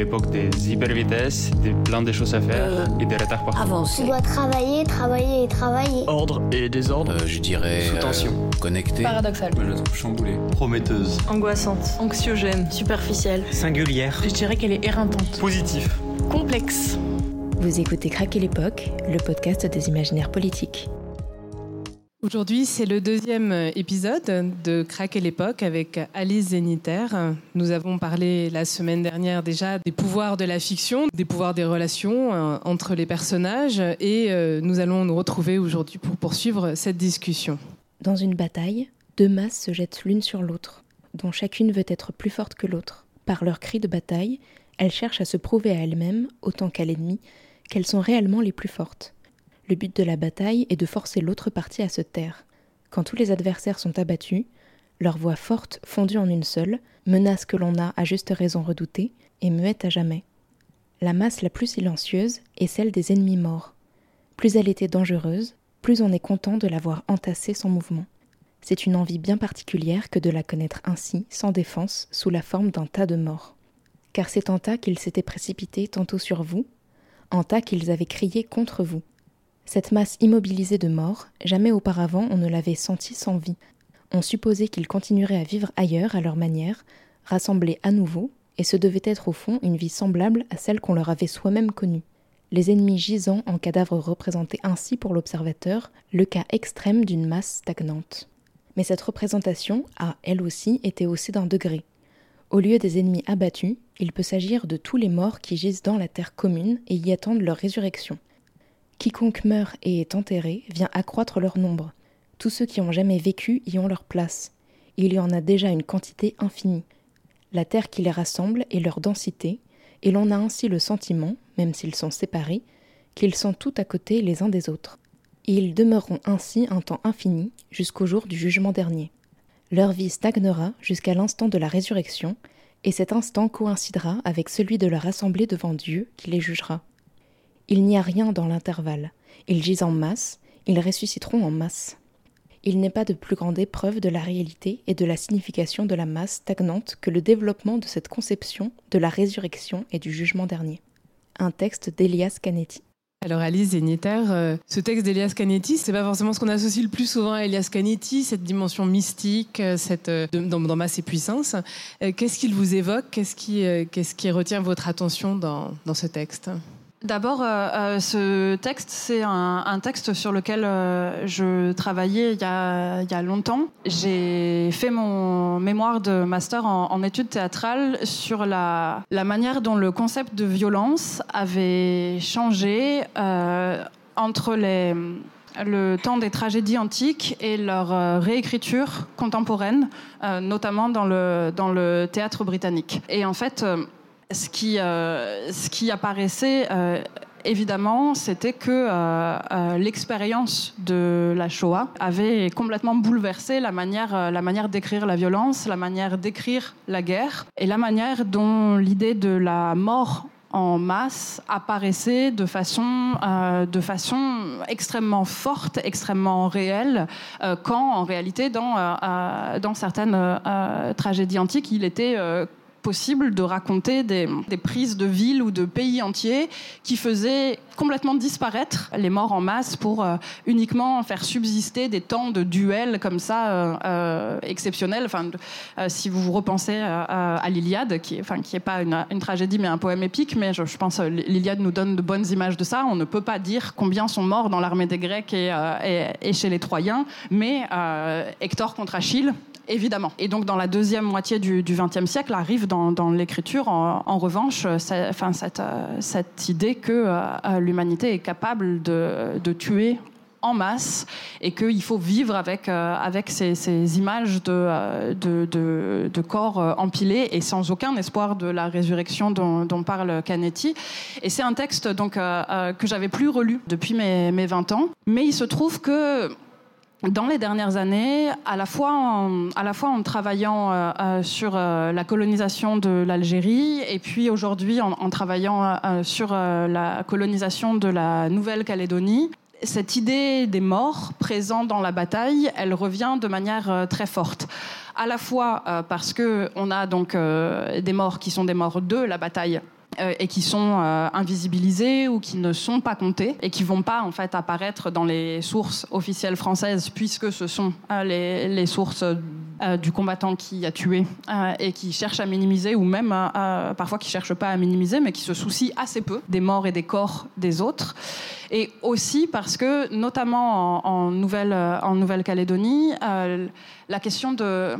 l'époque des hypervitesses, des plein de choses à faire Euh, et des retards partout. Avancer. Tu dois travailler, travailler et travailler. Ordre et désordre. Euh, je dirais. Sous tension. connecté. Paradoxal. Moi, je la trouve chamboulée. Prometteuse. Angoissante. Anxiogène. Superficielle. Singulière. Je dirais qu'elle est éreintante. Positif. Complexe. Vous écoutez Craquer l'époque, le podcast des imaginaires politiques. Aujourd'hui, c'est le deuxième épisode de Craquer l'époque avec Alice Zéniter. Nous avons parlé la semaine dernière déjà des pouvoirs de la fiction, des pouvoirs des relations euh, entre les personnages et euh, nous allons nous retrouver aujourd'hui pour poursuivre cette discussion. Dans une bataille, deux masses se jettent l'une sur l'autre, dont chacune veut être plus forte que l'autre. Par leurs cris de bataille, elles cherchent à se prouver à elles-mêmes, autant qu'à l'ennemi, qu'elles sont réellement les plus fortes. Le but de la bataille est de forcer l'autre partie à se taire. Quand tous les adversaires sont abattus, leur voix forte, fondue en une seule, menace que l'on a à juste raison redoutée et muette à jamais. La masse la plus silencieuse est celle des ennemis morts. Plus elle était dangereuse, plus on est content de la voir entassée sans mouvement. C'est une envie bien particulière que de la connaître ainsi, sans défense, sous la forme d'un tas de morts. Car c'est en tas qu'ils s'étaient précipités tantôt sur vous, en tas qu'ils avaient crié contre vous. Cette masse immobilisée de morts, jamais auparavant on ne l'avait sentie sans vie. On supposait qu'ils continueraient à vivre ailleurs à leur manière, rassemblés à nouveau, et ce devait être au fond une vie semblable à celle qu'on leur avait soi-même connue. Les ennemis gisant en cadavres représentés ainsi pour l'observateur le cas extrême d'une masse stagnante. Mais cette représentation a, elle aussi, été haussée d'un degré. Au lieu des ennemis abattus, il peut s'agir de tous les morts qui gisent dans la terre commune et y attendent leur résurrection. Quiconque meurt et est enterré vient accroître leur nombre. Tous ceux qui ont jamais vécu y ont leur place. Il y en a déjà une quantité infinie. La terre qui les rassemble est leur densité, et l'on a ainsi le sentiment, même s'ils sont séparés, qu'ils sont tout à côté les uns des autres. Ils demeureront ainsi un temps infini jusqu'au jour du jugement dernier. Leur vie stagnera jusqu'à l'instant de la résurrection, et cet instant coïncidera avec celui de leur assemblée devant Dieu qui les jugera. Il n'y a rien dans l'intervalle. Ils gisent en masse, ils ressusciteront en masse. Il n'est pas de plus grande épreuve de la réalité et de la signification de la masse stagnante que le développement de cette conception de la résurrection et du jugement dernier. Un texte d'Elias Canetti. Alors Alice Zéniter, euh, ce texte d'Elias Canetti, c'est pas forcément ce qu'on associe le plus souvent à Elias Canetti, cette dimension mystique, euh, cette euh, dans, Masse et Puissance. Qu'est-ce qu'il vous évoque? Qu'est-ce qui, retient votre attention dans ce texte? D'abord, euh, euh, ce texte, c'est un, texte sur lequel euh, je travaillais il y a, longtemps. J'ai fait mon mémoire de master en, études théâtrales sur la, manière dont le concept de violence avait changé entre le temps des tragédies antiques et leur réécriture contemporaine, notamment dans le, dans le théâtre britannique. Et en fait, ce qui, euh, ce qui apparaissait euh, évidemment, c'était que euh, l'expérience de la Shoah avait complètement bouleversé la manière, d'écrire la violence, la manière d'écrire la guerre et la manière dont l'idée de la mort en masse apparaissait de façon, extrêmement forte, extrêmement réelle, quand en réalité dans, certaines tragédies antiques, il était possible de raconter des, prises de villes ou de pays entiers qui faisaient complètement disparaître les morts en masse pour euh, uniquement faire subsister des temps de duels comme ça euh, euh, exceptionnels. Enfin, si vous vous repensez à l'Iliade, qui, enfin, pas une, tragédie mais un poème épique, mais je, je pense l'Iliade nous donne de bonnes images de ça. On ne peut pas dire combien sont morts dans l'armée des Grecs et, et, chez les Troyens, mais Hector contre Achille, évidemment. Et donc, dans la deuxième moitié du XXe siècle, arrive dans, l'écriture, en, revanche, ça, enfin, cette, euh, cette, idée que euh, l'humanité est capable de, tuer en masse et qu'il faut vivre avec, euh, ces, images de, corps euh, empilés et sans aucun espoir de la résurrection dont, parle Canetti. Et c'est un texte donc, euh, que j'avais plus relu depuis mes 20 ans, mais il se trouve que dans les dernières années, à la fois en, travaillant euh, euh, sur euh, la colonisation de l'Algérie et puis aujourd'hui en, travaillant sur la colonisation de la Nouvelle-Calédonie, cette idée des morts présents dans la bataille, elle revient de manière très forte. À la fois parce que on a donc des morts qui sont des morts de la bataille et qui sont euh, invisibilisés ou qui ne sont pas comptés et qui vont pas en fait apparaître dans les sources officielles françaises puisque ce sont euh, les, sources du combattant qui a tué et qui cherchent à minimiser ou même parfois qui cherchent pas à minimiser mais qui se soucient assez peu des morts et des corps des autres. Et aussi parce que notamment en Nouvelle-Calédonie la question de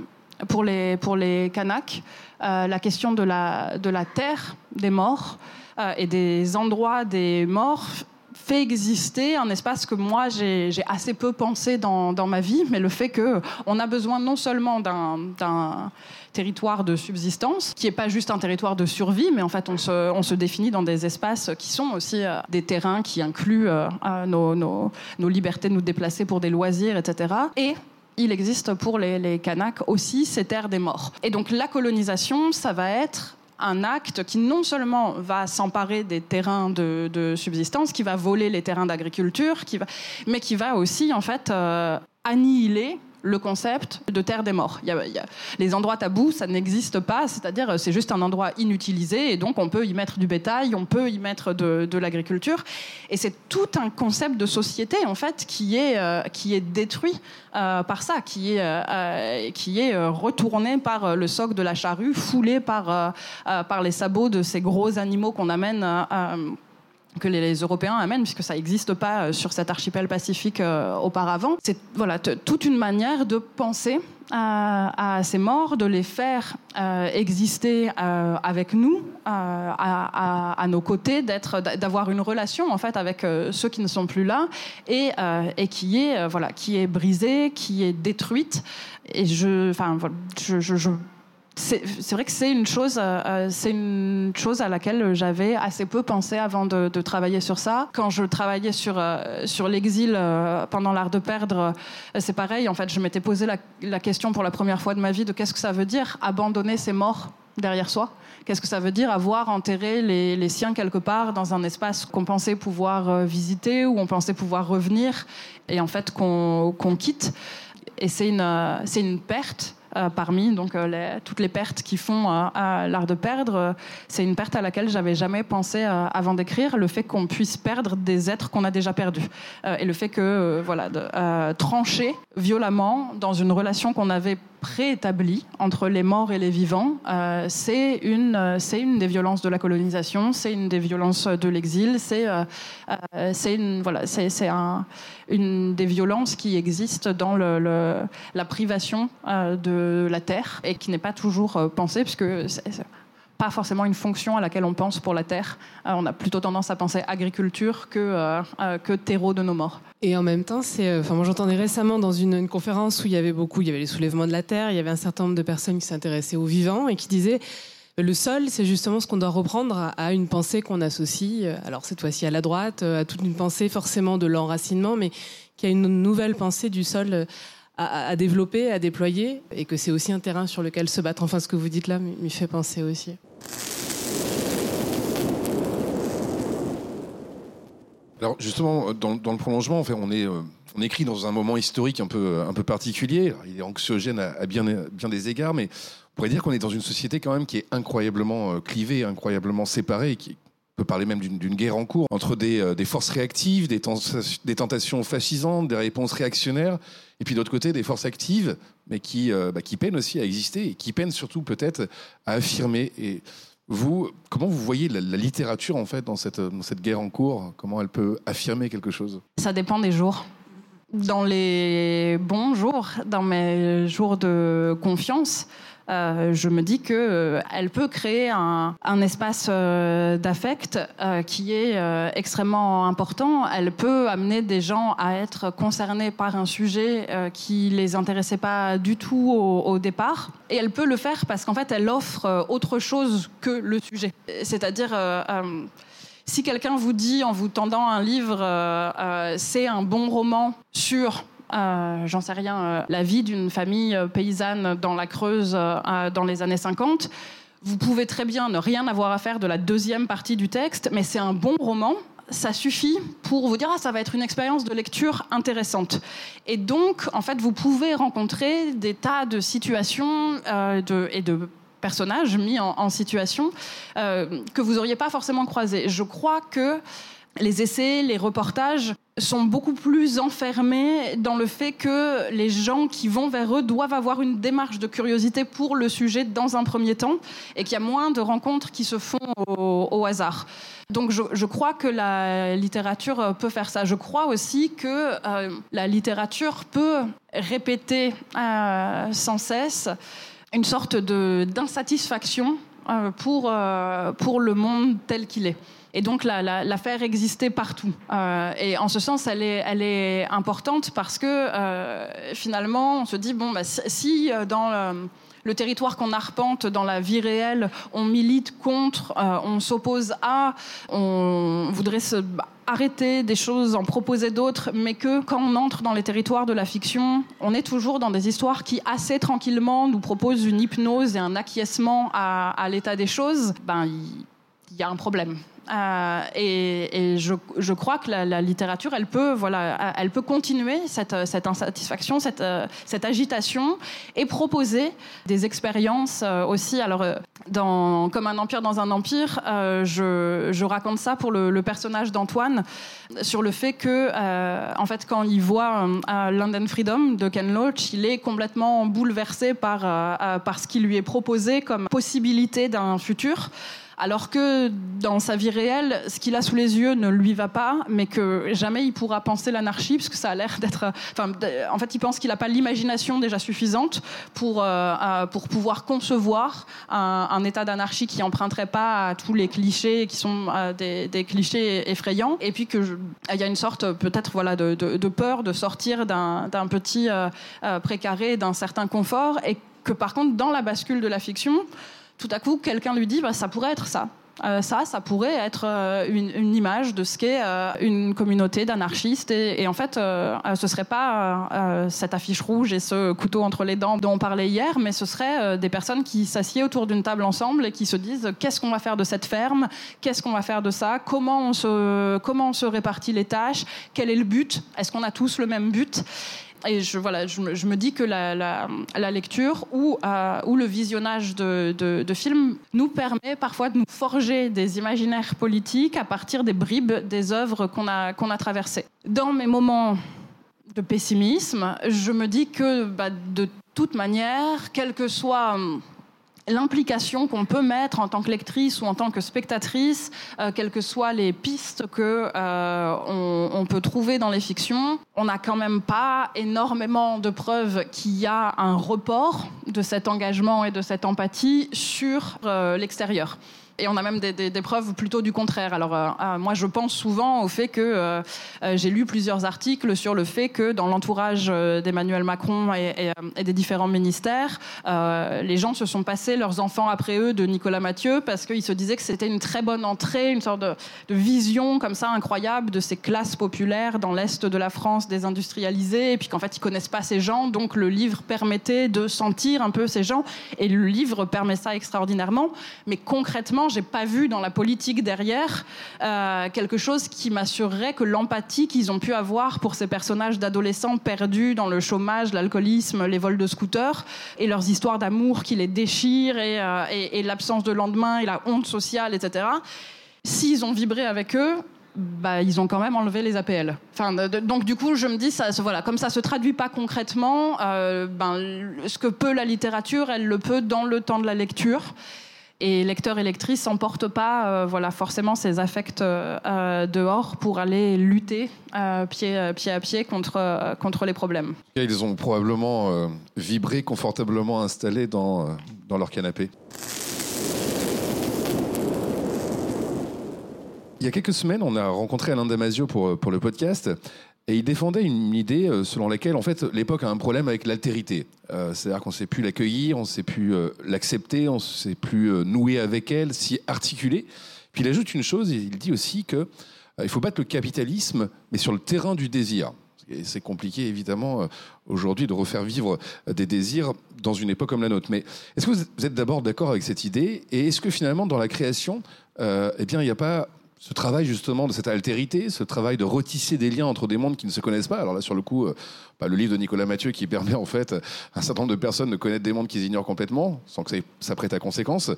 pour les pour les Kanaks euh, la question de la, terre des morts euh, et des endroits des morts fait exister un espace que moi j'ai assez peu pensé dans, ma vie, mais le fait qu'on a besoin non seulement d'un territoire de subsistance, qui n'est pas juste un territoire de survie, mais en fait on se, définit dans des espaces qui sont aussi euh, des terrains qui incluent nos, libertés de nous déplacer pour des loisirs, etc. Et il existe pour les, les Kanaks aussi ces terres des morts. Et donc la colonisation, ça va être un acte qui non seulement va s'emparer des terrains de, subsistance, qui va voler les terrains d'agriculture, mais qui va aussi en fait euh, annihiler le concept de terre des morts. Y a, les endroits tabous, ça n'existe pas, c'est-à-dire c'est juste un endroit inutilisé et donc on peut y mettre du bétail, on peut y mettre de, l'agriculture. Et c'est tout un concept de société en fait qui est, euh, qui est détruit euh, par ça, qui est, euh, qui est retourné par le soc de la charrue, foulé par, par les sabots de ces gros animaux qu'on amène que les, Européens amènent, puisque ça n'existe pas euh, sur cet archipel pacifique euh, auparavant. C'est voilà, toute une manière de penser à, ces morts, de les faire euh, exister avec nous, à, nos côtés, d'avoir une relation en fait avec ceux qui ne sont plus là, et, qui est voilà, qui est brisée, qui est détruite. Et je, enfin, je c'est vrai que c'est une chose, euh, euh, c'est une chose à laquelle j'avais assez peu pensé avant de, travailler sur ça. Quand je travaillais sur euh, sur l'exil pendant l'art de perdre, c'est pareil. En fait, je m'étais posé la, question pour la première fois de ma vie de qu'est-ce que ça veut dire abandonner ses morts derrière soi? Qu'est-ce que ça veut dire avoir enterré les, siens quelque part dans un espace qu'on pensait pouvoir visiter ou on pensait pouvoir revenir et en fait qu'on quitte? Et c'est une c'est une perte parmi donc euh, toutes les pertes qui font euh, l'art de perdre. c'est une perte à laquelle j'avais jamais pensé avant d'écrire, le fait qu'on puisse perdre des êtres qu'on a déjà perdus et le fait que voilà de, trancher violemment dans une relation qu'on avait préétabli entre les morts et les vivants. Euh, c'est une, euh, une des violences de la colonisation, c'est une des violences de l'exil, c'est, euh, c'est une, voilà, un, une des violences qui existent dans le, la privation de la terre et qui n'est pas toujours pensée, puisque c'est, pas forcément une fonction à laquelle on pense pour la terre. Euh, on a plutôt tendance à penser agriculture que, euh, euh, que terreau de nos morts. Et en même temps, c'est, enfin, moi j'entendais récemment dans une, conférence où il y avait beaucoup, il y avait les soulèvements de la terre, il y avait un certain nombre de personnes qui s'intéressaient aux vivants et qui disaient le sol, c'est justement ce qu'on doit reprendre à une pensée qu'on associe, alors cette fois-ci à la droite, à toute une pensée forcément de l'enracinement, mais qui a une nouvelle pensée du sol à, développer, à déployer, et que c'est aussi un terrain sur lequel se battre. Enfin, ce que vous dites là m'y fait penser aussi. Alors justement, dans, le prolongement, on, est, euh, on écrit dans un moment historique un peu, un peu particulier. il est anxiogène à, bien, bien des égards, mais on pourrait dire qu'on est dans une société quand même qui est incroyablement euh, clivée, incroyablement séparée, qui, peut parler même d'une guerre en cours entre des, euh, forces réactives, des, tentations fascisantes, des réponses réactionnaires, et puis d'autre côté des forces actives, mais qui, euh, bah, qui peinent aussi à exister et qui peinent surtout peut-être à affirmer. Et vous, comment vous voyez la, littérature en fait dans cette guerre en cours? Comment elle peut affirmer quelque chose? Ça dépend des jours. Dans les bons jours, dans mes jours de confiance, euh, je me dis que euh, elle peut créer un, espace euh, d'affect qui est extrêmement important. Elle peut amener des gens à être concernés par un sujet qui les intéressait pas du tout au, départ. Et elle peut le faire parce qu'en fait, elle offre autre chose que le sujet. C'est-à-dire si quelqu'un vous dit en vous tendant un livre, c'est un bon roman sur euh, j'en sais rien, euh, la vie d'une famille euh, paysanne dans la Creuse dans les années 50. Vous pouvez très bien ne rien avoir à faire de la deuxième partie du texte, mais c'est un bon roman. Ça suffit pour vous dire ah ça va être une expérience de lecture intéressante. Et donc en fait vous pouvez rencontrer des tas de situations et de personnages mis en, situation que vous auriez pas forcément croisé. Je crois que les essais, les reportages sont beaucoup plus enfermés dans le fait que les gens qui vont vers eux doivent avoir une démarche de curiosité pour le sujet dans un premier temps et qu'il y a moins de rencontres qui se font au, hasard. Donc je, crois que la littérature peut faire ça. Je crois aussi que euh, la littérature peut répéter euh, sans cesse une sorte d'insatisfaction euh, pour, pour le monde tel qu'il est et donc la, la, faire exister partout. Euh, et en ce sens, elle est, importante parce que euh, finalement, on se dit bon, bah, si dans le, territoire qu'on arpente dans la vie réelle, on milite contre, euh, on s'oppose à, on voudrait bah, arrêter des choses, en proposer d'autres, mais que quand on entre dans les territoires de la fiction, on est toujours dans des histoires qui assez tranquillement nous proposent une hypnose et un acquiescement à, à l'état des choses. Ben, il y a un problème. Euh, et, je, crois que la, littérature, elle peut, voilà, elle peut continuer cette, insatisfaction, cette, agitation, et proposer des expériences euh, aussi. Alors, dans, comme un empire dans un empire, euh, je, raconte ça pour le, personnage d'Antoine sur le fait que, euh, en fait, quand il voit euh, London Freedom de Ken Loach, il est complètement bouleversé par ce qui lui est proposé comme possibilité d'un futur alors que dans sa vie réelle, ce qu'il a sous les yeux ne lui va pas, mais que jamais il pourra penser l'anarchie, parce que ça a l'air d'être. Enfin, en fait, il pense qu'il n'a pas l'imagination déjà suffisante pour euh, pour pouvoir concevoir un, état d'anarchie qui emprunterait pas à tous les clichés qui sont euh, des, clichés effrayants, et puis que il y a une sorte peut-être voilà de, peur de sortir d'un petit euh, précaré, d'un certain confort, et que par contre dans la bascule de la fiction tout à coup, quelqu'un lui dit bah, ça pourrait être ça. Euh, ça, ça pourrait être euh, une, image de ce qu'est euh, une communauté d'anarchistes. Et, et, en fait, ce serait pas cette affiche rouge et ce couteau entre les dents dont on parlait hier, mais ce serait des personnes qui s'assiedent autour d'une table ensemble et qui se disent qu'est-ce qu'on va faire de cette ferme, qu'est-ce qu'on va faire de ça, comment on se, comment on se répartit les tâches, quel est le but, est-ce qu'on a tous le même but? Et je, voilà, je, me, dis que la, lecture ou, euh, ou le visionnage de, films nous permet parfois de nous forger des imaginaires politiques à partir des bribes des œuvres qu'on a, qu'on a traversées. Dans mes moments de pessimisme, je me dis que bah, de toute manière, quel que soit l'implication qu'on peut mettre en tant que lectrice ou en tant que spectatrice, euh, quelles que soient les pistes que euh, on, peut trouver dans les fictions, on n'a quand même pas énormément de preuves qu'il y a un report de cet engagement et de cette empathie sur euh, l'extérieur et on a même des, preuves plutôt du contraire. Alors euh, euh, moi, je pense souvent au fait que euh, j'ai lu plusieurs articles sur le fait que dans l'entourage d'Emmanuel Macron et, des différents ministères, les gens se sont passés leurs enfants après eux de Nicolas Mathieu parce qu'ils se disaient que c'était une très bonne entrée, une sorte de, vision comme ça incroyable de ces classes populaires dans l'est de la France désindustrialisée, et puis qu'en fait ils connaissent pas ces gens, donc le livre permettait de sentir un peu ces gens, et le livre permet ça extraordinairement, mais concrètement j'ai pas vu dans la politique derrière euh, quelque chose qui m'assurerait que l'empathie qu'ils ont pu avoir pour ces personnages d'adolescents perdus dans le chômage, l'alcoolisme, les vols de scooters et leurs histoires d'amour qui les déchirent et, euh, l'absence de lendemain et la honte sociale, etc. S'ils ont vibré avec eux, bah, ils ont quand même enlevé les APL. Enfin, donc du coup, je me dis, ça, voilà, comme ça se traduit pas concrètement, euh, ben, ce que peut la littérature, elle le peut dans le temps de la lecture et lecteurs et lectrices n'emportent pas euh, voilà, forcément ces affects euh, dehors pour aller lutter euh, pied, pied à pied contre, contre les problèmes. Ils ont probablement vibré confortablement installés dans, dans leur canapé. Il y a quelques semaines, on a rencontré Alain Damasio pour, pour le podcast et il défendait une idée euh, selon laquelle, en fait, l'époque a un problème avec l'altérité. Euh, C'est-à-dire qu'on ne sait plus l'accueillir, on ne sait plus euh, l'accepter, on ne sait plus euh, nouer avec elle, s'y articuler. Puis il ajoute une chose, il dit aussi que il faut battre le capitalisme, mais sur le terrain du désir. Et c'est compliqué, évidemment, aujourd'hui de refaire vivre des désirs dans une époque comme la nôtre. Mais est-ce que vous êtes d'abord d'accord avec cette idée? Et est-ce que finalement, dans la création, eh bien, il n'y a pas ce travail justement de cette altérité, ce travail de retisser des liens entre des mondes qui ne se connaissent pas. Alors là, sur le coup, euh, bah, le livre de Nicolas Mathieu qui permet en fait à un certain nombre de personnes de connaître des mondes qu'ils ignorent complètement, sans que ça, prête à conséquence,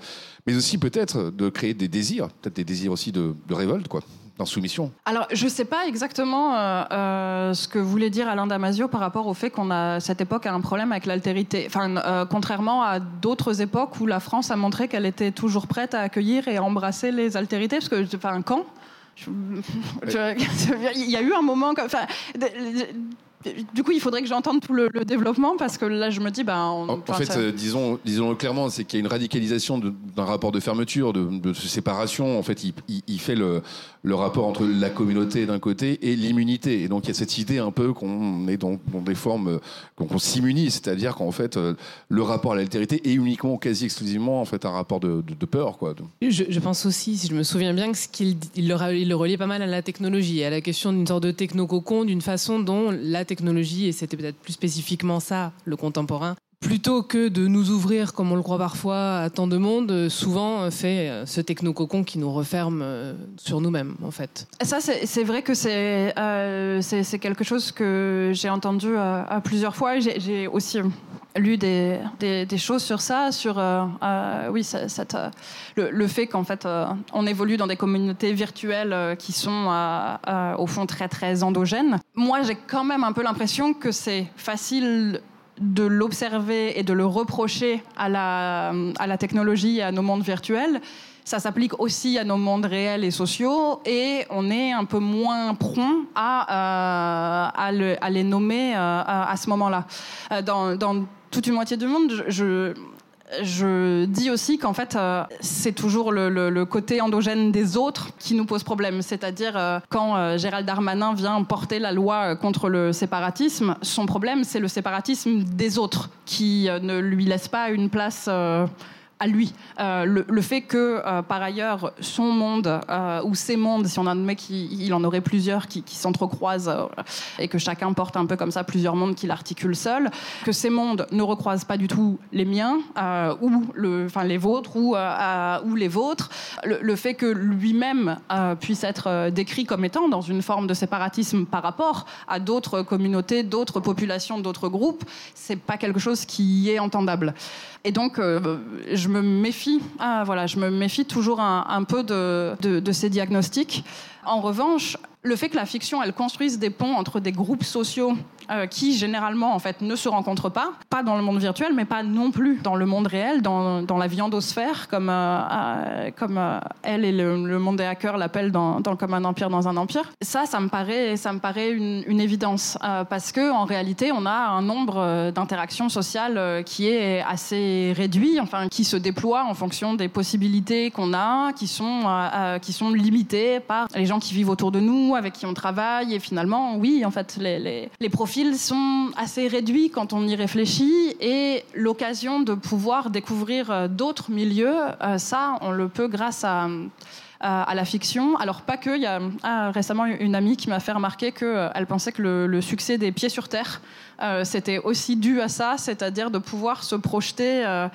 mais aussi peut-être de créer des désirs, peut-être des désirs aussi de révolte, quoi soumission Alors, je ne sais pas exactement euh, euh, ce que voulait dire Alain Damasio par rapport au fait qu'on a, cette époque, a un problème avec l'altérité. Enfin, euh, contrairement à d'autres époques où la France a montré qu'elle était toujours prête à accueillir et à embrasser les altérités, parce que, enfin, quand? Il y a eu un moment, enfin, du coup, il faudrait que j'entende tout le, développement parce que là, je me dis, ben. en, fait, euh, disons, disons clairement, c'est qu'il y a une radicalisation d'un rapport de fermeture, de, de, séparation. En fait, il, il, fait le, le, rapport entre la communauté d'un côté et l'immunité. Et donc, il y a cette idée un peu qu'on est dans, dans, des formes qu'on s'immunise, c'est-à-dire qu'en fait, euh, le rapport à l'altérité est uniquement, quasi exclusivement, en fait, un rapport de, peur, quoi. Je, pense aussi, si je me souviens bien, qu'il il le, il le reliait pas mal à la technologie, à la question d'une sorte de technococon, d'une façon dont la technologie, et c'était peut-être plus spécifiquement ça, le contemporain, plutôt que de nous ouvrir, comme on le croit parfois, à tant de monde, souvent fait euh, ce technococon qui nous referme euh, sur nous-mêmes, en fait. Ça, c'est vrai que c'est euh, quelque chose que j'ai entendu à plusieurs fois. J'ai aussi lu des, des, choses sur ça, sur oui, cette, le, le, fait qu'en fait on évolue dans des communautés virtuelles qui sont au fond très très endogènes. Moi, j'ai quand même un peu l'impression que c'est facile de l'observer et de le reprocher à la, à la technologie et à nos mondes virtuels, ça s'applique aussi à nos mondes réels et sociaux et on est un peu moins prompt à, euh, à, les nommer euh, à, ce moment-là. Euh, dans, dans, toute une moitié du monde, je, je dis aussi qu'en fait, euh, c'est toujours le, côté endogène des autres qui nous pose problème. C'est-à-dire, euh, quand euh, Gérald Darmanin vient porter la loi contre le séparatisme, son problème, c'est le séparatisme des autres qui ne lui laisse pas une place à lui. Euh, le, fait que, euh, par ailleurs, son monde, euh, ou ses mondes, si on admet qu'il en aurait plusieurs qui, s'entrecroisent, et que chacun porte un peu comme ça plusieurs mondes qu'il articule seul, que ces mondes ne recroisent pas du tout les miens, ou les vôtres, ou, les vôtres, le, fait que lui-même puisse être décrit comme étant dans une forme de séparatisme par rapport à d'autres communautés, d'autres populations, d'autres groupes, c'est pas quelque chose qui est entendable. Et donc, je ah, voilà, je me méfie toujours un, peu de ces diagnostics. En revanche, le fait que la fiction, elle construise des ponts entre des groupes sociaux euh, qui généralement en fait ne se rencontrent pas, pas dans le monde virtuel, mais pas non plus dans le monde réel, dans, dans la viandosphère, comme, euh, euh, comme elle et le, monde des hackers l'appellent dans, Comme un empire dans un empire. Ça, ça me paraît, ça me paraît une, une évidence, parce que en réalité, on a un nombre d'interactions sociales qui est assez réduit, enfin qui se déploie en fonction des possibilités qu'on a, qui sont, qui sont limitées par les gens qui vivent autour de nous, avec qui on travaille, et finalement, oui, en fait, les, profils sont assez réduits quand on y réfléchit, et l'occasion de pouvoir découvrir euh, d'autres milieux, euh, ça, on le peut grâce à à, la fiction. Alors pas que, il y a ah, récemment une amie qui m'a fait remarquer qu'elle euh, pensait que le, succès des Pieds sur Terre, euh, c'était aussi dû à ça, c'est-à-dire de pouvoir se projeter euh,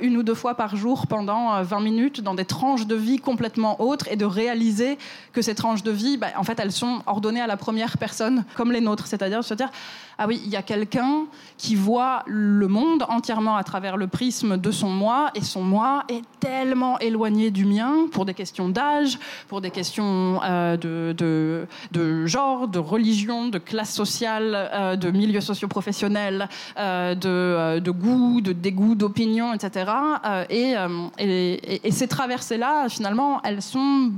une ou deux fois par jour pendant 20 minutes dans des tranches de vie complètement autres et de réaliser que ces tranches de vie, bah, en fait, elles sont ordonnées à la première personne, comme les nôtres, c'est-à-dire se dire ah oui, il y a quelqu'un qui voit le monde entièrement à travers le prisme de son moi, et son moi est tellement éloigné du mien pour des questions d'âge, pour des questions euh, de, de, genre, de religion, de classe sociale, euh, de milieu socio-professionnel, euh, de, de, goût, de dégoût, d'opinion, etc. et, et, et ces traversées-là, finalement, elles sont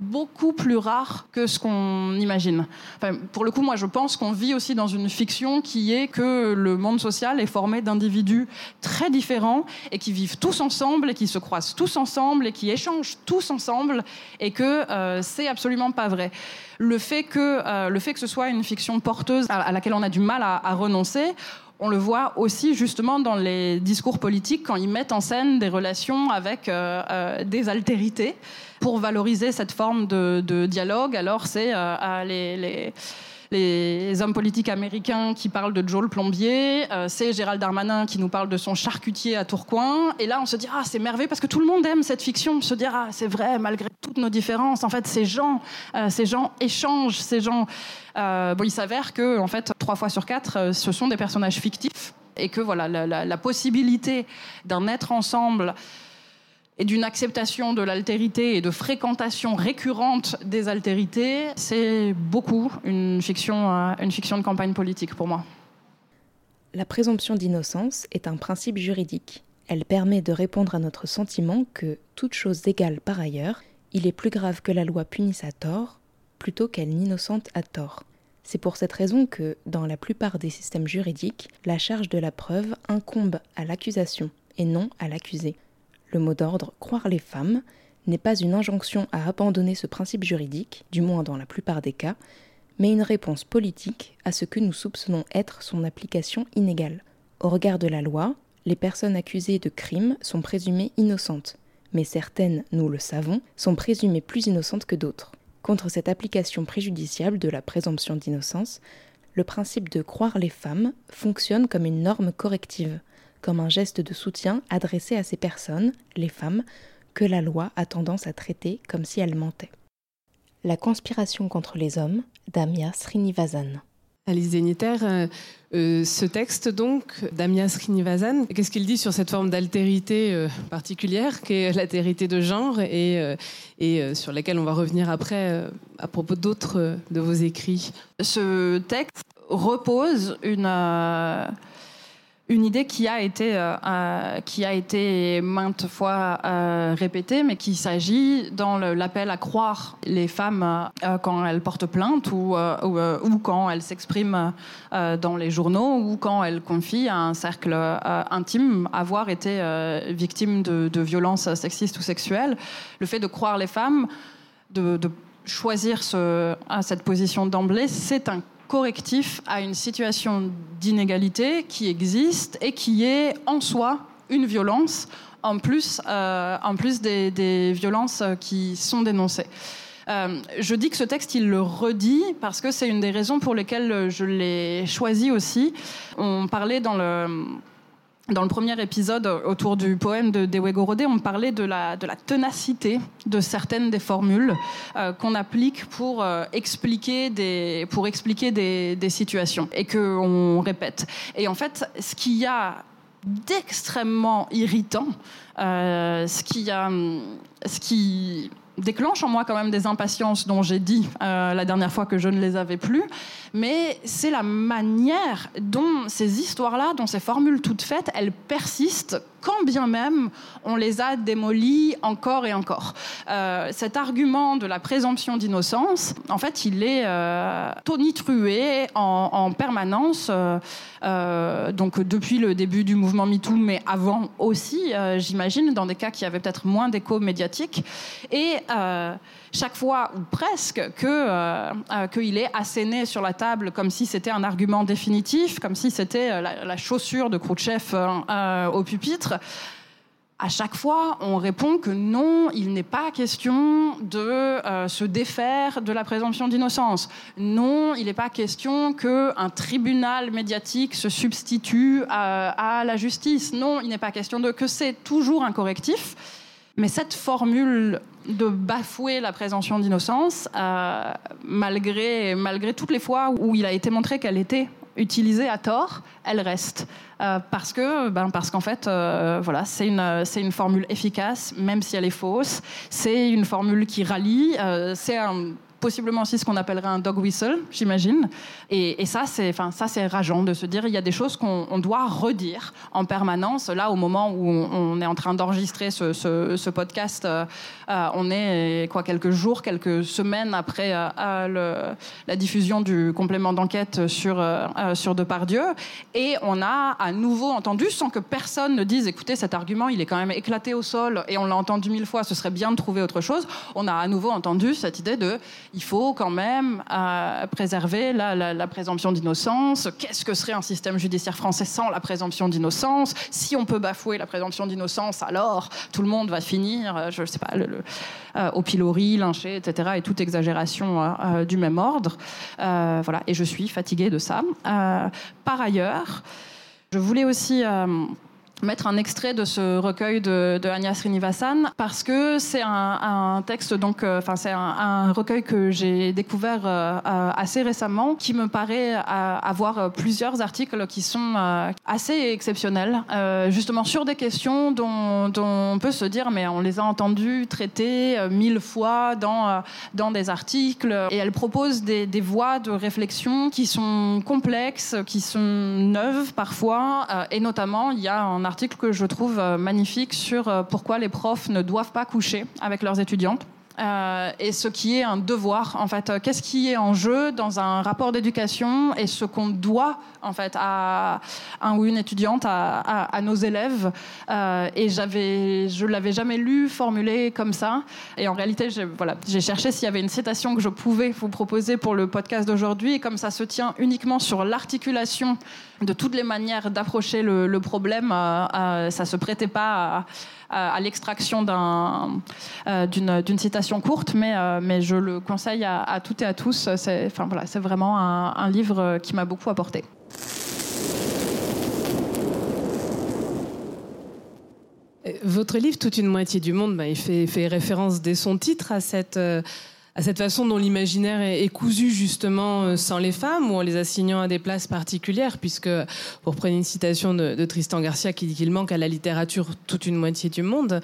beaucoup plus rare que ce qu'on imagine. pour le coup, moi, je pense qu'on vit aussi dans une fiction qui est que le monde social est formé d'individus très différents et qui vivent tous ensemble et qui se croisent tous ensemble et qui échangent tous ensemble et que euh, c'est absolument pas vrai. Le fait que euh, le fait que ce soit une fiction porteuse à, laquelle on a du mal à, renoncer on le voit aussi justement dans les discours politiques quand ils mettent en scène des relations avec euh, des altérités pour valoriser cette forme de, dialogue. Alors, c'est euh, les, hommes politiques américains qui parlent de Joe le plombier, euh, c'est Gérald Darmanin qui nous parle de son charcutier à Tourcoing. Et là, on se dit ah c'est merveilleux parce que tout le monde aime cette fiction. Se dire ah c'est vrai malgré toutes nos différences. En fait, ces gens, euh, ces gens échangent, ces gens. Bon, il s'avère que en fait trois fois sur quatre, ce sont des personnages fictifs et que voilà la, la possibilité d'un être ensemble et d'une acceptation de l'altérité et de fréquentation récurrente des altérités, c'est beaucoup une fiction, euh, une fiction de campagne politique pour moi. La présomption d'innocence est un principe juridique. Elle permet de répondre à notre sentiment que, toute chose égale par ailleurs, il est plus grave que la loi punisse à tort plutôt qu'elle n'innocente à tort. C'est pour cette raison que, dans la plupart des systèmes juridiques, la charge de la preuve incombe à l'accusation et non à l'accusé. Le mot d'ordre croire les femmes n'est pas une injonction à abandonner ce principe juridique, du moins dans la plupart des cas, mais une réponse politique à ce que nous soupçonnons être son application inégale. Au regard de la loi, les personnes accusées de crimes sont présumées innocentes, mais certaines, nous le savons, sont présumées plus innocentes que d'autres. Contre cette application préjudiciable de la présomption d'innocence, le principe de croire les femmes fonctionne comme une norme corrective comme un geste de soutien adressé à ces personnes, les femmes, que la loi a tendance à traiter comme si elles mentaient. La conspiration contre les hommes d'Amia Srinivasan. Alice Zéniter, euh, euh, ce texte donc d'Amia Srinivasan, qu'est-ce qu'il dit sur cette forme d'altérité euh, particulière qu'est l'altérité de genre et, et sur laquelle on va revenir après à propos d'autres de vos écrits? Ce texte repose une une idée qui a été, euh, euh, qui a été maintes fois euh, répétée, mais qu'il s'agit dans l'appel à croire les femmes quand elles portent plainte ou, ou, quand elles s'expriment dans les journaux ou quand elles confient à un cercle intime avoir été victime de, violences sexistes ou sexuelles. Le fait de croire les femmes, de, choisir ce, cette position d'emblée, c'est un correctif à une situation d'inégalité qui existe et qui est en soi une violence, en plus, euh, des, violences qui sont dénoncées. Euh, je dis que ce texte, il le redit parce que c'est une des raisons pour lesquelles je l'ai choisi aussi. On parlait dans le dans le premier épisode, autour du poème de Dewey on parlait de la, de la ténacité de certaines des formules euh, qu'on applique pour euh, expliquer, des, pour expliquer des, des situations et qu'on répète. Et en fait, ce qu'il y a d'extrêmement irritant, euh, ce qui, a, ce qui déclenche en moi quand même des impatiences dont j'ai dit euh, la dernière fois que je ne les avais plus, mais c'est la manière dont ces histoires-là, dont ces formules toutes faites, elles persistent quand bien même on les a démolies encore et encore. Euh, cet argument de la présomption d'innocence, en fait, il est euh, tonitrué en, en permanence, euh, donc depuis le début du mouvement MeToo, mais avant aussi, j'imagine, dans des cas qui avaient peut-être moins d'écho médiatique. Et chaque fois, ou presque, que qu'il est asséné sur la table comme si c'était un argument définitif, comme si c'était la, la, chaussure de Khrouchtchev au pupitre à chaque fois, on répond que non, il n'est pas question de euh, se défaire de la présomption d'innocence. Non, il n'est pas question qu'un tribunal médiatique se substitue à, à, la justice. Non, il n'est pas question de que c'est toujours un correctif. Mais cette formule de bafouer la présomption d'innocence, euh, malgré, malgré toutes les fois où il a été montré qu'elle était utilisée à tort, elle reste. Euh, parce que, ben, parce qu'en fait, euh, voilà, c'est une, c'est une formule efficace, même si elle est fausse. C'est une formule qui rallie. C'est un possiblement aussi ce qu'on appellerait un dog whistle, j'imagine. Et, ça, c'est, enfin, rageant de se dire il y a des choses qu'on doit redire en permanence. Là, au moment où on, est en train d'enregistrer ce, podcast, euh, euh, on est quoi quelques jours, quelques semaines après euh, la diffusion du complément d'enquête sur euh, sur Depardieu, et on a à nouveau entendu, sans que personne ne dise écoutez, cet argument, il est quand même éclaté au sol, et on l'a entendu mille fois, ce serait bien de trouver autre chose. On a à nouveau entendu cette idée de il faut quand même euh, préserver la, présomption d'innocence. Qu'est-ce que serait un système judiciaire français sans la présomption d'innocence? Si on peut bafouer la présomption d'innocence, alors tout le monde va finir, euh, je ne sais pas, euh, au pilori, lynché, etc. Et toute exagération du même ordre. Voilà. Et je suis fatiguée de ça. Par ailleurs, je voulais aussi mettre un extrait de ce recueil de, de Anya Srinivasan parce que c'est un, un, texte donc euh, enfin c'est un, recueil que j'ai découvert euh, euh, assez récemment qui me paraît avoir plusieurs articles qui sont assez exceptionnels justement sur des questions dont, on peut se dire mais on les a entendus traiter mille fois dans dans des articles. Et elle propose des, des voies de réflexion qui sont complexes qui sont neuves parfois et notamment il y a un article que je trouve euh, magnifique sur euh, pourquoi les profs ne doivent pas coucher avec leurs étudiantes. Euh, et ce qui est un devoir en fait. Euh, qu'est-ce qui est en jeu dans un rapport d'éducation et ce qu'on doit en fait à un ou une étudiante à, à, à nos élèves euh, et j'avais je l'avais jamais lu formulé comme ça. Et en réalité j'ai voilà j'ai cherché s'il y avait une citation que je pouvais vous proposer pour le podcast d'aujourd'hui. Et comme ça se tient uniquement sur l'articulation de toutes les manières d'approcher le, le problème euh, ça se prêtait pas à, à l'extraction euh, d'une citation courte mais euh, je le conseille à, toutes et à tous. C'est vraiment un, livre qui m'a beaucoup apporté. Votre livre, Toute une moitié du monde, bah, il fait, référence dès son titre à cette, euh, à cette façon dont l'imaginaire est, cousu justement euh, sans les femmes ou en les assignant à des places particulières, puisque, pour prendre une citation de, Tristan Garcia qui dit qu'il manque à la littérature toute une moitié du monde,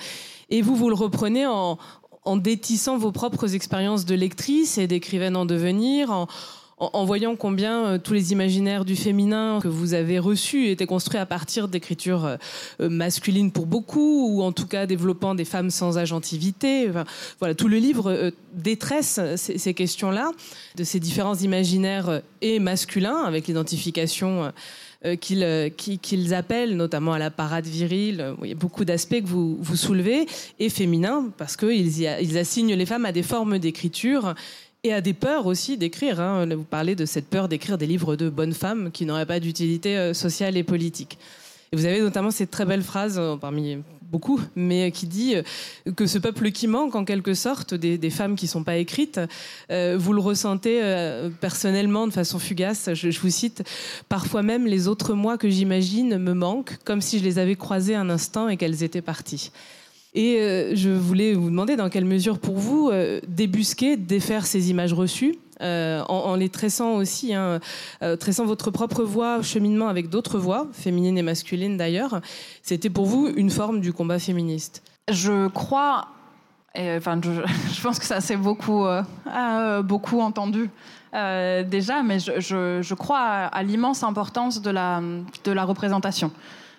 et vous, vous le reprenez en, détissant vos propres expériences de lectrice et d'écrivaine en devenir, en, en, voyant combien euh, tous les imaginaires du féminin que vous avez reçus étaient construits à partir d'écritures euh, masculines pour beaucoup, ou en tout cas développant des femmes sans agentivité. Voilà, tout le livre euh, détresse ces, questions-là, de ces différents imaginaires euh, et masculins, avec l'identification euh, qu'ils euh, qu'ils appellent, notamment à la parade virile. Il y a beaucoup d'aspects que vous, vous soulevez, et féminins, parce qu'ils ils assignent les femmes à des formes d'écriture et à des peurs aussi d'écrire. Hein. Vous parlez de cette peur d'écrire des livres de bonnes femmes qui n'auraient pas d'utilité euh, sociale et politique. Et vous avez notamment cette très belle phrase, euh, parmi beaucoup, mais qui dit euh, que ce peuple qui manque, en quelque sorte, des, femmes qui ne sont pas écrites, vous le ressentez personnellement de façon fugace. Je, je vous cite, parfois même les autres mois que j'imagine me manquent, comme si je les avais croisées un instant et qu'elles étaient parties. Et euh, je voulais vous demander dans quelle mesure pour vous euh, débusquer, défaire ces images reçues, euh, en, les tressant aussi, hein, tressant votre propre voix, cheminement avec d'autres voix, féminines et masculines d'ailleurs, c'était pour vous une forme du combat féministe? Je crois, et, enfin, je, pense que ça s'est beaucoup, beaucoup entendu. Déjà, mais je, crois à, l'immense importance de la représentation.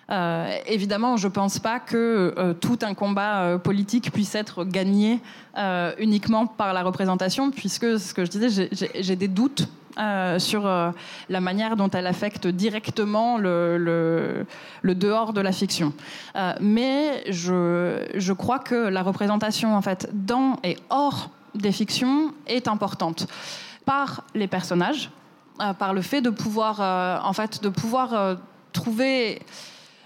Euh, évidemment, je ne pense pas que euh, tout un combat euh, politique puisse être gagné euh, uniquement par la représentation, puisque ce que je disais, j'ai des doutes euh, sur euh, la manière dont elle affecte directement le, le, le dehors de la fiction. Euh, mais je, je crois que la représentation, en fait, dans et hors des fictions est importante par les personnages, euh, par le fait de pouvoir, euh, en fait, de pouvoir trouver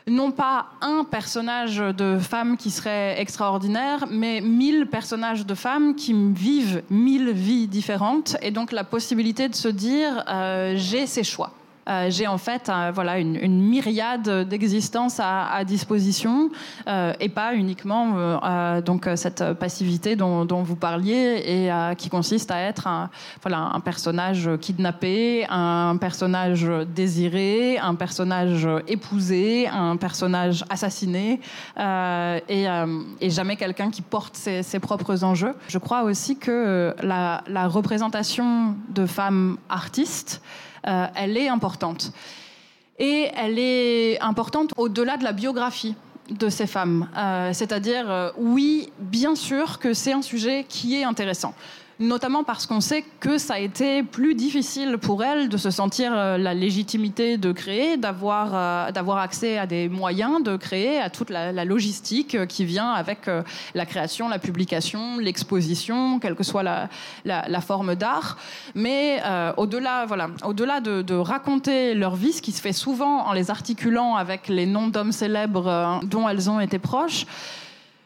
non pas un personnage de femme qui serait extraordinaire, mais mille personnages de femmes qui vivent mille vies différentes et donc la possibilité de se dire euh, j'ai ces choix. Euh, j'ai en fait euh, voilà une, myriade d'existences à, disposition euh, et pas uniquement donc cette passivité dont, vous parliez et qui consiste à être un, voilà un personnage kidnappé, un personnage désiré, un personnage épousé, un personnage assassiné et, jamais quelqu'un qui porte ses, propres enjeux. Je crois aussi que la représentation de femmes artistes euh, elle est importante. Et elle est importante au-delà de la biographie de ces femmes. Euh, C'est-à-dire, euh, oui, bien sûr que c'est un sujet qui est intéressant. Notamment parce qu'on sait que ça a été plus difficile pour elle de se sentir euh, la légitimité de créer, d'avoir euh, d'avoir accès à des moyens de créer, à toute la, la logistique euh, qui vient avec la création, la publication, l'exposition, quelle que soit la, la, la forme d'art. Mais euh, au-delà, voilà, au-delà de, de raconter leur vie, ce qui se fait souvent en les articulant avec les noms d'hommes célèbres dont elles ont été proches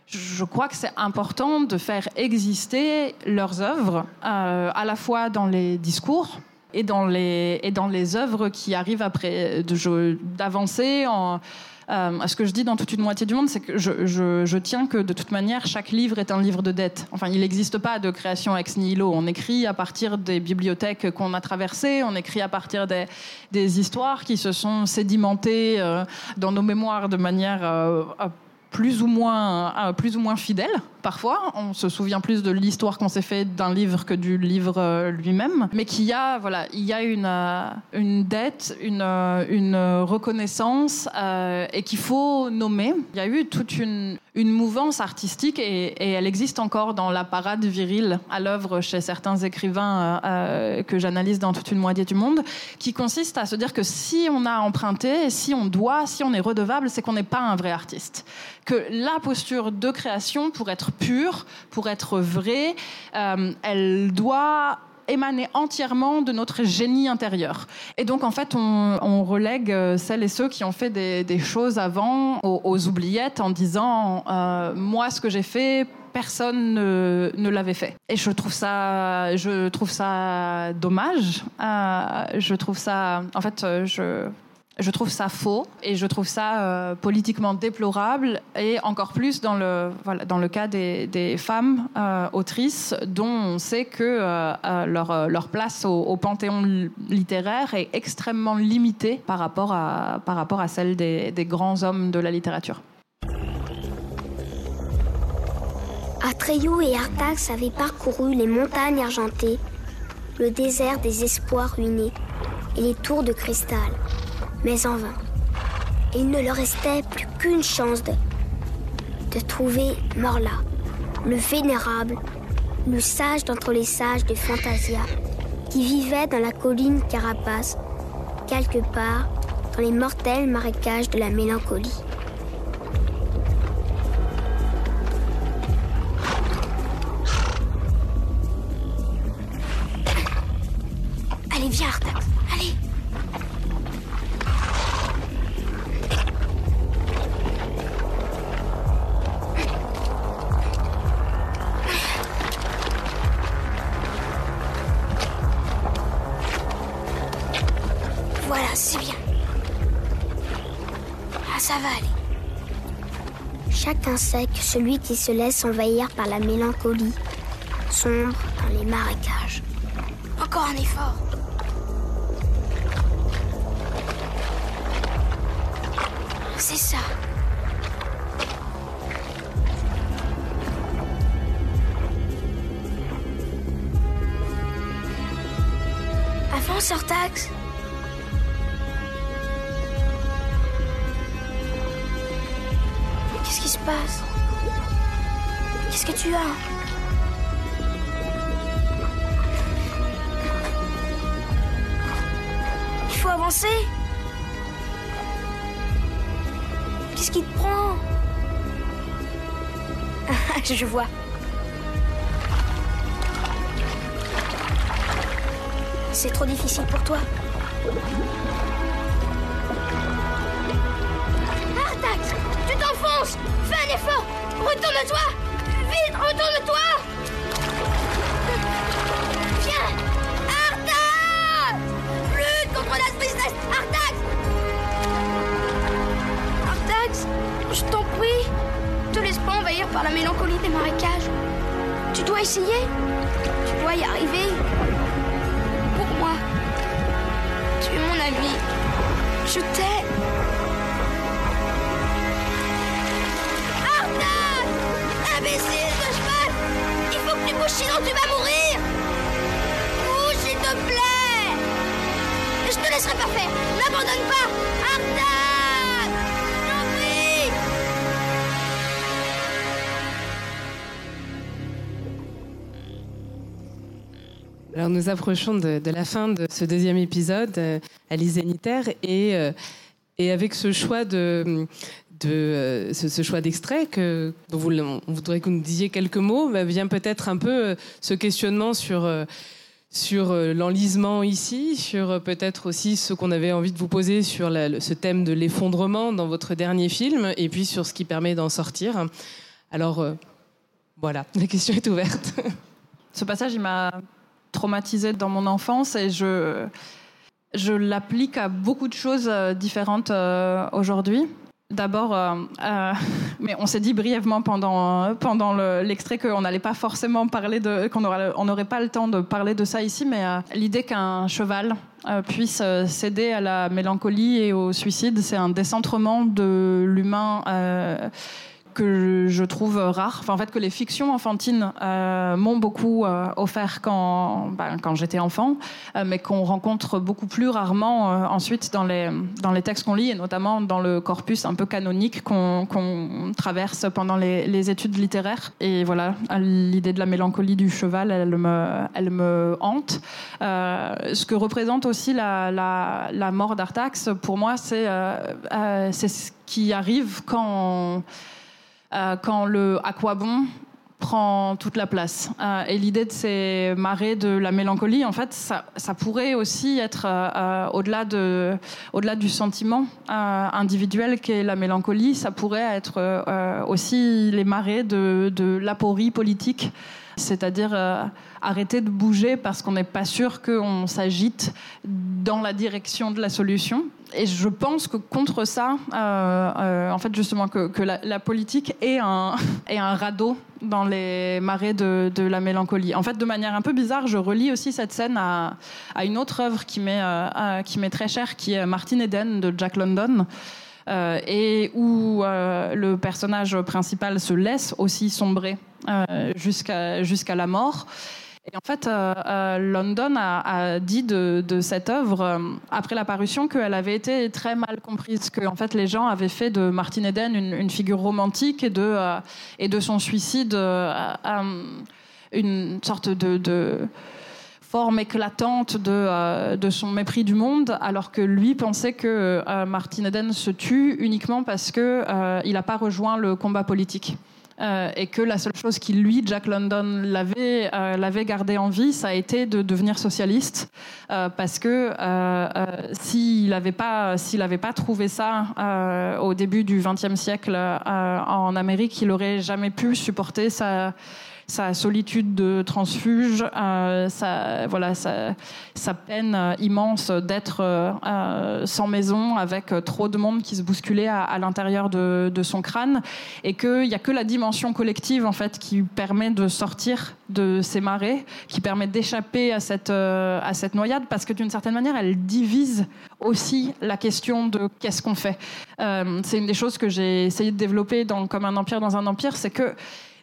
je crois que c'est important de faire exister leurs œuvres, euh, à la fois dans les discours et dans les, œuvres qui arrivent après, d'avancer euh, ce que je dis dans toute une moitié du monde, c'est que je, tiens que de toute manière, chaque livre est un livre de dette. Enfin, il n'existe pas de création ex nihilo. On écrit à partir des bibliothèques qu'on a traversées, on écrit à partir des, histoires qui se sont sédimentées euh, dans nos mémoires de manière plus ou moins euh, plus ou moins fidèle parfois on se souvient plus de l'histoire qu'on s'est fait d'un livre que du livre euh, lui-même mais qu'il y a voilà il y a une euh, une dette une euh, une reconnaissance et qu'il faut nommer il y a eu toute une une mouvance artistique et, elle existe encore dans la parade virile à l'œuvre chez certains écrivains que j'analyse dans toute une moitié du monde, qui consiste à se dire que si on a emprunté, si on doit, si on est redevable, c'est qu'on n'est pas un vrai artiste. Que la posture de création, pour être pure, pour être vraie, euh, elle doit émaner entièrement de notre génie intérieur. Et donc, en fait, on, relègue euh, celles et ceux qui ont fait des, choses avant aux, oubliettes en disant euh, Moi, ce que j'ai fait, personne ne, l'avait fait. Et je trouve ça, je trouve ça dommage. Je trouve ça. En fait, je. Je trouve ça faux et je trouve ça euh, politiquement déplorable et encore plus dans le, dans le cas des, des femmes euh, autrices dont on sait que euh, leur, leur place au, panthéon li- littéraire est extrêmement limitée par rapport à, par rapport à celle des, des grands hommes de la littérature. Atreyu et Artax avaient parcouru les montagnes argentées, le désert des espoirs ruinés et les tours de cristal, mais en vain. Il ne leur restait plus qu'une chance de, de trouver Morla, le vénérable, le sage d'entre les sages de Fantasia, qui vivait dans la colline Carapace, quelque part dans les mortels marécages de la mélancolie. Que celui qui se laisse envahir par la mélancolie sombre dans les marécages. Encore un effort. C'est ça. Avance, Hortax. Qu'est-ce qui se passe? Qu'est-ce que tu as Il faut avancer. Qu'est-ce qui te prend Je vois. C'est trop difficile pour toi. Artax, tu t'enfonces Fais un effort Retourne-toi Retourne-toi Viens Artax Lutte contre la business Artax Artax, je t'en prie, te laisse pas envahir par la mélancolie des marécages. Tu dois essayer. Tu dois y arriver. Pour moi. Tu es mon ami. Je t'aime. Sinon tu vas mourir. Bouge s'il te plaît. Je te laisserai pas faire. N'abandonne pas. Artax Je t'en prie. Alors nous approchons de, la fin de ce deuxième épisode, euh, Alice Zénitaire, et, euh, et avec ce choix de, de euh, ce, choix d'extrait que dont vous, on voudrait que vous nous disiez quelques mots, bah, vient peut-être un peu ce questionnement sur sur l'enlisement ici, sur peut-être aussi ce qu'on avait envie de vous poser sur ce thème de l'effondrement dans votre dernier film, et puis sur ce qui permet d'en sortir. Alors voilà, la question est ouverte. Ce passage, il m'a traumatisée dans mon enfance et je, je l'applique à beaucoup de choses euh, différentes euh, aujourd'hui. D'abord, euh, euh, mais on s'est dit brièvement pendant, pendant l'extrait le, qu'on n'allait pas forcément parler de, qu'on n'aurait pas le temps de parler de ça ici, mais euh, l'idée qu'un cheval puisse céder à la mélancolie et au suicide, c'est un décentrement de l'humain que je trouve rare. En fait, que les fictions enfantines euh, m'ont beaucoup euh, offert quand, ben, quand j'étais enfant, euh, mais qu'on rencontre beaucoup plus rarement euh, ensuite dans les, dans les textes qu'on lit, et notamment dans le corpus un peu canonique qu'on qu traverse pendant les, les, études littéraires. Et voilà, l'idée de la mélancolie du cheval, elle me, elle me hante. Euh, ce que représente aussi la, la, la mort d'Artax, pour moi, c'est c'est ce qui arrive quand euh, quand le à quoi bon prend toute la place. Euh, et l'idée de ces marées de la mélancolie, en fait, ça, pourrait aussi être euh, au-delà de, au-delà du sentiment euh, individuel qu'est la mélancolie, ça pourrait être euh, aussi les marées de, de l'aporie politique, c'est-à-dire euh, arrêter de bouger parce qu'on n'est pas sûr qu'on s'agite dans la direction de la solution. Et je pense que contre ça, euh, euh, en fait, justement, que, la, politique est un, est un radeau dans les marées de, de, la mélancolie. En fait, de manière un peu bizarre, je relis aussi cette scène à, à une autre œuvre qui m'est euh, qui m'est très chère, qui est Martin Eden de Jack London. Euh, et où euh, le personnage principal se laisse aussi sombrer euh, jusqu'à jusqu'à la mort. Et en fait, euh, euh, London a, dit de, cette œuvre, euh, après la parution, qu'elle avait été très mal comprise, que en fait, les gens avaient fait de Martin Eden une, figure romantique et de, son suicide une sorte de, forme éclatante de, son mépris du monde, alors que lui pensait que Martin Eden se tue uniquement parce qu'il euh, n'a pas rejoint le combat politique. Euh, et que la seule chose qui lui, Jack London, l'avait euh, gardé en vie, ça a été de devenir socialiste, euh, parce que s'il n'avait pas s'il n'avait pas trouvé ça au début du XXe siècle en Amérique, il aurait jamais pu supporter sa sa solitude de transfuge, euh, sa, voilà, sa, sa peine euh, immense d'être euh, sans maison avec trop de monde qui se bousculait à, l'intérieur de, son crâne et qu'il n'y a que la dimension collective en fait qui permet de sortir de ces marées, qui permet d'échapper à cette, à cette noyade parce que d'une certaine manière elle divise aussi la question de qu'est-ce qu'on fait. C'est une des choses que j'ai essayé de développer dans Comme un empire dans un empire, c'est que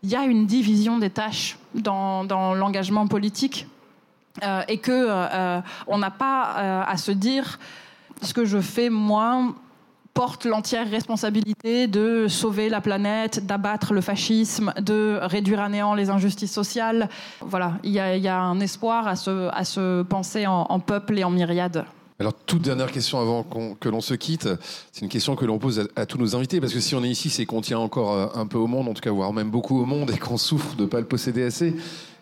il y a une division des tâches dans, l'engagement politique euh, et que euh, on n'a pas euh, à se dire ce que je fais moi porte l'entière responsabilité de sauver la planète, d'abattre le fascisme, de réduire à néant les injustices sociales. Voilà, il y a, un espoir à se, penser en, en peuple et en myriade. Alors, toute dernière question avant qu que l'on se quitte. C'est une question que l'on pose à, tous nos invités, parce que si on est ici, c'est qu'on tient encore euh, un peu au monde, en tout cas, voire même beaucoup au monde, et qu'on souffre de ne pas le posséder assez.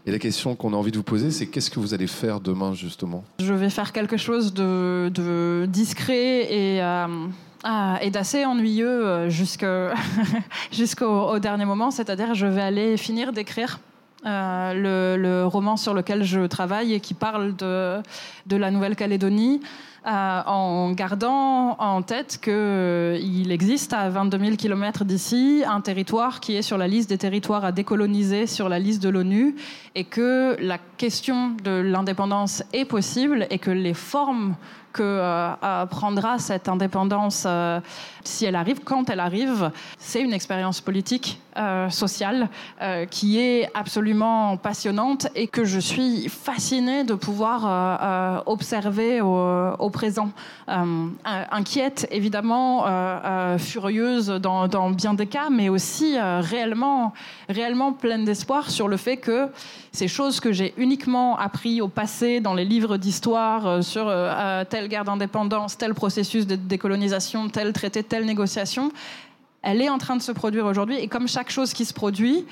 Et la question qu'on a envie de vous poser, c'est qu'est-ce que vous allez faire demain, justement? Je vais faire quelque chose de, discret et... Euh ah, et d'assez ennuyeux euh, jusqu'au dernier moment, c'est-à-dire je vais aller finir d'écrire le, roman sur lequel je travaille et qui parle de la Nouvelle-Calédonie. Euh, en gardant en tête qu'il euh, existe à 22 000 km d'ici un territoire qui est sur la liste des territoires à décoloniser sur la liste de l'ONU et que la question de l'indépendance est possible et que les formes que euh, prendra cette indépendance euh, si elle arrive, quand elle arrive, c'est une expérience politique, euh, sociale, qui est absolument passionnante et que je suis fascinée de pouvoir observer au, présent, inquiète évidemment, furieuse dans, dans, bien des cas, mais aussi réellement, réellement pleine d'espoir sur le fait que ces choses que j'ai uniquement appris au passé dans les livres d'histoire sur telle guerre d'indépendance, tel processus de décolonisation, tel traité, telle négociation, elle est en train de se produire aujourd'hui. Et comme chaque chose qui se produit,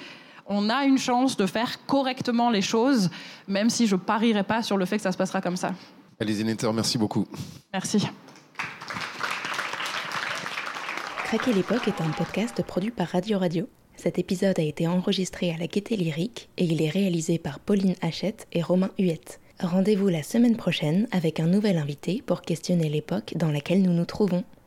on a une chance de faire correctement les choses, même si je parierais pas sur le fait que ça se passera comme ça. Allez, Netter, merci beaucoup. Merci. Craquer l'époque est un podcast produit par Radio Radio. Cet épisode a été enregistré à la Gaieté Lyrique et il est réalisé par Pauline Hachette et Romain Huette. Rendez-vous la semaine prochaine avec un nouvel invité pour questionner l'époque dans laquelle nous nous trouvons.